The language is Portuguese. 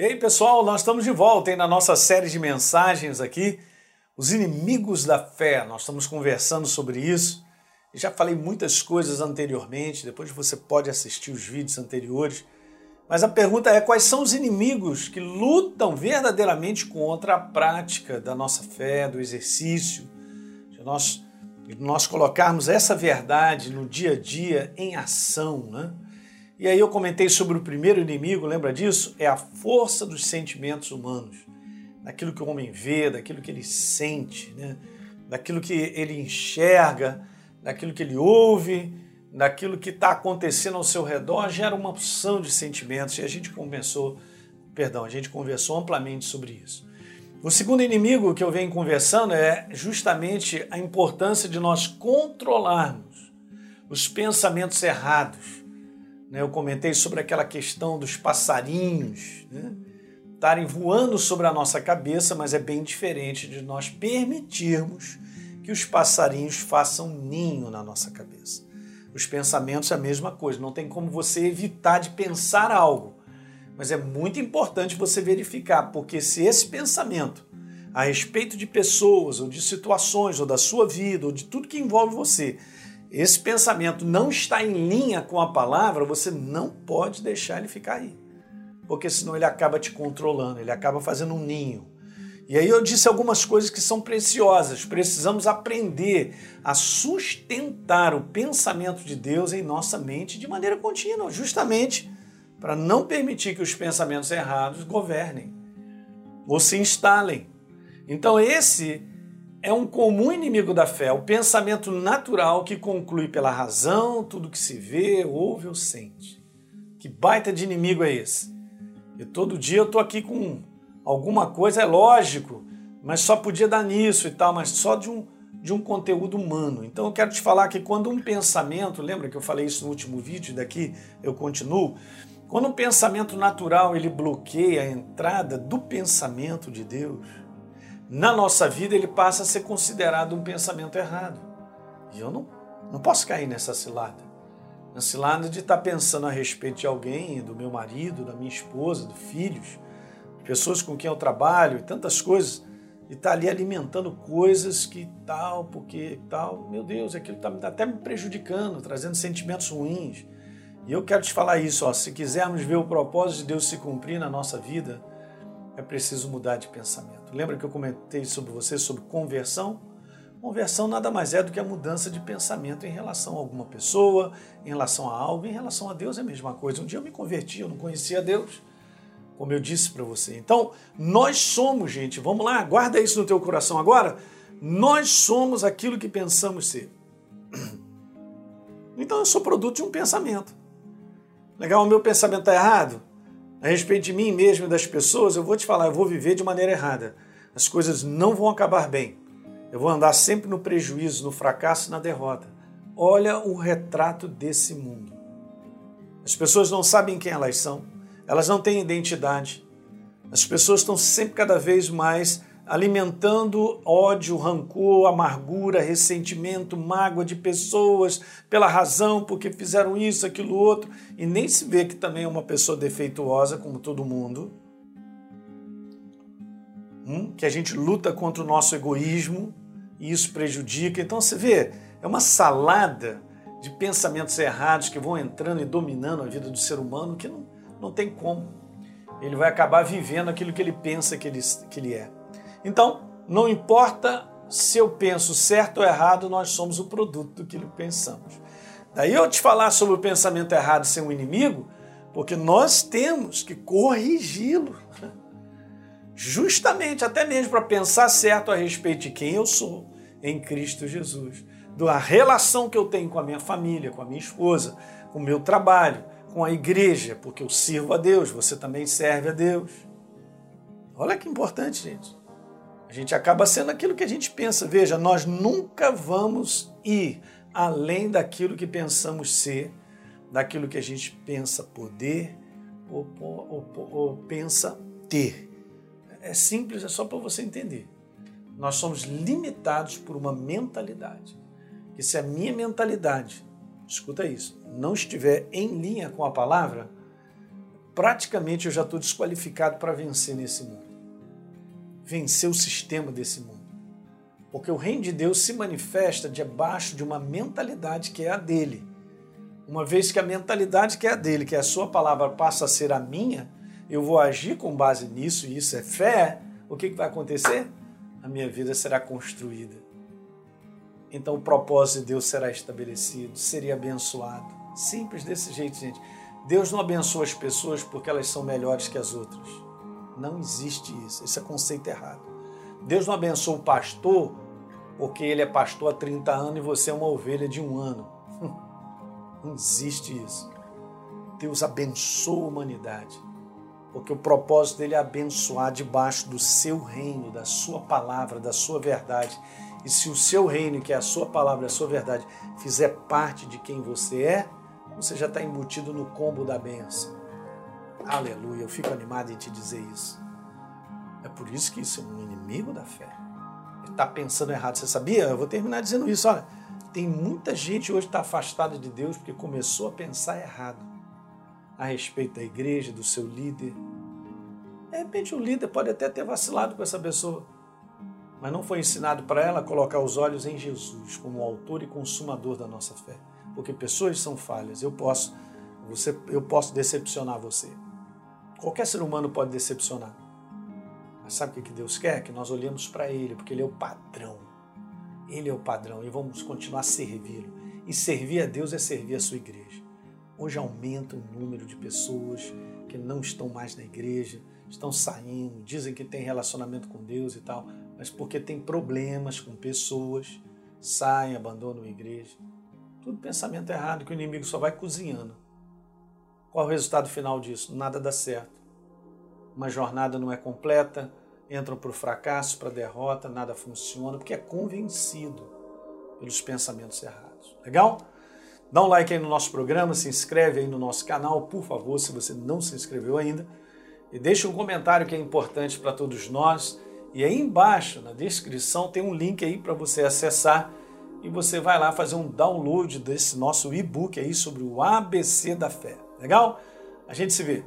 E aí, pessoal, nós estamos de volta hein, na nossa série de mensagens aqui, Os Inimigos da Fé. Nós estamos conversando sobre isso. Já falei muitas coisas anteriormente, depois você pode assistir os vídeos anteriores. Mas a pergunta é: quais são os inimigos que lutam verdadeiramente contra a prática da nossa fé, do exercício, de nós, nós colocarmos essa verdade no dia a dia em ação, né? E aí eu comentei sobre o primeiro inimigo, lembra disso? É a força dos sentimentos humanos, daquilo que o homem vê, daquilo que ele sente, né? daquilo que ele enxerga, daquilo que ele ouve, daquilo que está acontecendo ao seu redor, gera uma opção de sentimentos. E a gente conversou, perdão, a gente conversou amplamente sobre isso. O segundo inimigo que eu venho conversando é justamente a importância de nós controlarmos os pensamentos errados né? Eu comentei sobre aquela questão dos passarinhos né? estarem voando sobre a nossa cabeça, mas é bem diferente de nós permitirmos que os passarinhos façam ninho na nossa cabeça. Os pensamentos é a mesma coisa, não tem como você evitar de pensar algo, mas é muito importante você verificar, porque se esse pensamento a respeito de pessoas ou de situações ou da sua vida ou de tudo que envolve você esse pensamento não está em linha com a palavra, você não pode deixar ele ficar aí. Porque senão ele acaba te controlando, ele acaba fazendo um ninho. E aí eu disse algumas coisas que são preciosas. Precisamos aprender a sustentar o pensamento de Deus em nossa mente de maneira contínua, justamente para não permitir que os pensamentos errados governem ou se instalem. Então esse é um comum inimigo da fé, o pensamento natural que conclui pela razão tudo que se vê, ouve ou sente. Que baita de inimigo é esse? E todo dia eu estou aqui com alguma coisa, é lógico, mas só podia dar nisso e tal, mas só de um, de um conteúdo humano. Então eu quero te falar que quando um pensamento, lembra que eu falei isso no último vídeo, daqui eu continuo, quando um pensamento natural ele bloqueia a entrada do pensamento de Deus, na nossa vida ele passa a ser considerado um pensamento errado. E eu não, não posso cair nessa cilada. Na cilada de estar pensando a respeito de alguém, do meu marido, da minha esposa, dos filhos, pessoas com quem eu trabalho e tantas coisas, e estar ali alimentando coisas que tal, porque tal, meu Deus, aquilo está até me prejudicando, trazendo sentimentos ruins. E eu quero te falar isso, ó, se quisermos ver o propósito de Deus se cumprir na nossa vida, é preciso mudar de pensamento. Lembra que eu comentei sobre você sobre conversão? Conversão nada mais é do que a mudança de pensamento em relação a alguma pessoa, em relação a algo, em relação a Deus é a mesma coisa. Um dia eu me converti, eu não conhecia Deus, como eu disse para você. Então, nós somos, gente, vamos lá, guarda isso no teu coração agora. Nós somos aquilo que pensamos ser. Então eu sou produto de um pensamento. Legal, o meu pensamento está errado? A respeito de mim mesmo e das pessoas, eu vou te falar, eu vou viver de maneira errada. As coisas não vão acabar bem. Eu vou andar sempre no prejuízo, no fracasso e na derrota. Olha o retrato desse mundo. As pessoas não sabem quem elas são, elas não têm identidade. As pessoas estão sempre cada vez mais alimentando ódio, rancor, amargura, ressentimento, mágoa de pessoas pela razão, porque fizeram isso, aquilo, outro, e nem se vê que também é uma pessoa defeituosa, como todo mundo. Hum? Que a gente luta contra o nosso egoísmo e isso prejudica. Então você vê, é uma salada de pensamentos errados que vão entrando e dominando a vida do ser humano que não, não tem como. Ele vai acabar vivendo aquilo que ele pensa que ele, que ele é. Então, não importa se eu penso certo ou errado, nós somos o produto do que pensamos. Daí eu te falar sobre o pensamento errado ser um inimigo, porque nós temos que corrigi-lo. Justamente, até mesmo para pensar certo a respeito de quem eu sou em Cristo Jesus, da relação que eu tenho com a minha família, com a minha esposa, com o meu trabalho, com a igreja, porque eu sirvo a Deus, você também serve a Deus. Olha que importante, gente. A gente acaba sendo aquilo que a gente pensa. Veja, nós nunca vamos ir além daquilo que pensamos ser, daquilo que a gente pensa poder ou, ou, ou, ou pensa ter. É simples, é só para você entender. Nós somos limitados por uma mentalidade. Que se a minha mentalidade, escuta isso, não estiver em linha com a palavra, praticamente eu já estou desqualificado para vencer nesse mundo. Vencer o sistema desse mundo. Porque o reino de Deus se manifesta debaixo de uma mentalidade que é a dele. Uma vez que a mentalidade que é a dele, que é a sua palavra, passa a ser a minha, eu vou agir com base nisso, e isso é fé, o que, vai acontecer? A minha vida será construída. Então o propósito de Deus será estabelecido, seria abençoado. Simples desse jeito, gente. Deus não abençoa as pessoas porque elas são melhores que as outras. Não existe isso. Esse é conceito errado. Deus não abençoa o pastor porque ele é pastor há 30 anos e você é uma ovelha de um ano. Não existe isso. Deus abençoa a humanidade, porque o propósito dele é abençoar debaixo do seu reino, da sua palavra, da sua verdade. E se o seu reino, que é a sua palavra, a sua verdade, fizer parte de quem você é, você já está embutido no combo da benção. Aleluia, eu fico animado em te dizer isso. É por isso que isso é um inimigo da fé. Ele está pensando errado. Você sabia? Eu vou terminar dizendo isso. Olha, tem muita gente hoje que está afastada de Deus porque começou a pensar errado a respeito da igreja, do seu líder. De repente o líder pode até ter vacilado com essa pessoa, mas não foi ensinado para ela colocar os olhos em Jesus como autor e consumador da nossa fé. Porque pessoas são falhas. Eu posso, você, eu posso decepcionar você. Qualquer ser humano pode decepcionar. Mas sabe o que Deus quer? Que nós olhemos para Ele, porque Ele é o padrão ele é o padrão e vamos continuar a servi-lo. E servir a Deus é servir a sua igreja. Hoje aumenta o número de pessoas que não estão mais na igreja, estão saindo, dizem que tem relacionamento com Deus e tal, mas porque tem problemas com pessoas, saem, abandonam a igreja. Tudo pensamento errado, que o inimigo só vai cozinhando. Qual o resultado final disso? Nada dá certo. Uma jornada não é completa, entram para o fracasso, para a derrota, nada funciona, porque é convencido pelos pensamentos errados. Legal? Dá um like aí no nosso programa, se inscreve aí no nosso canal, por favor, se você não se inscreveu ainda. E deixa um comentário que é importante para todos nós. E aí embaixo, na descrição, tem um link aí para você acessar e você vai lá fazer um download desse nosso e-book aí sobre o ABC da fé. Legal? A gente se vê.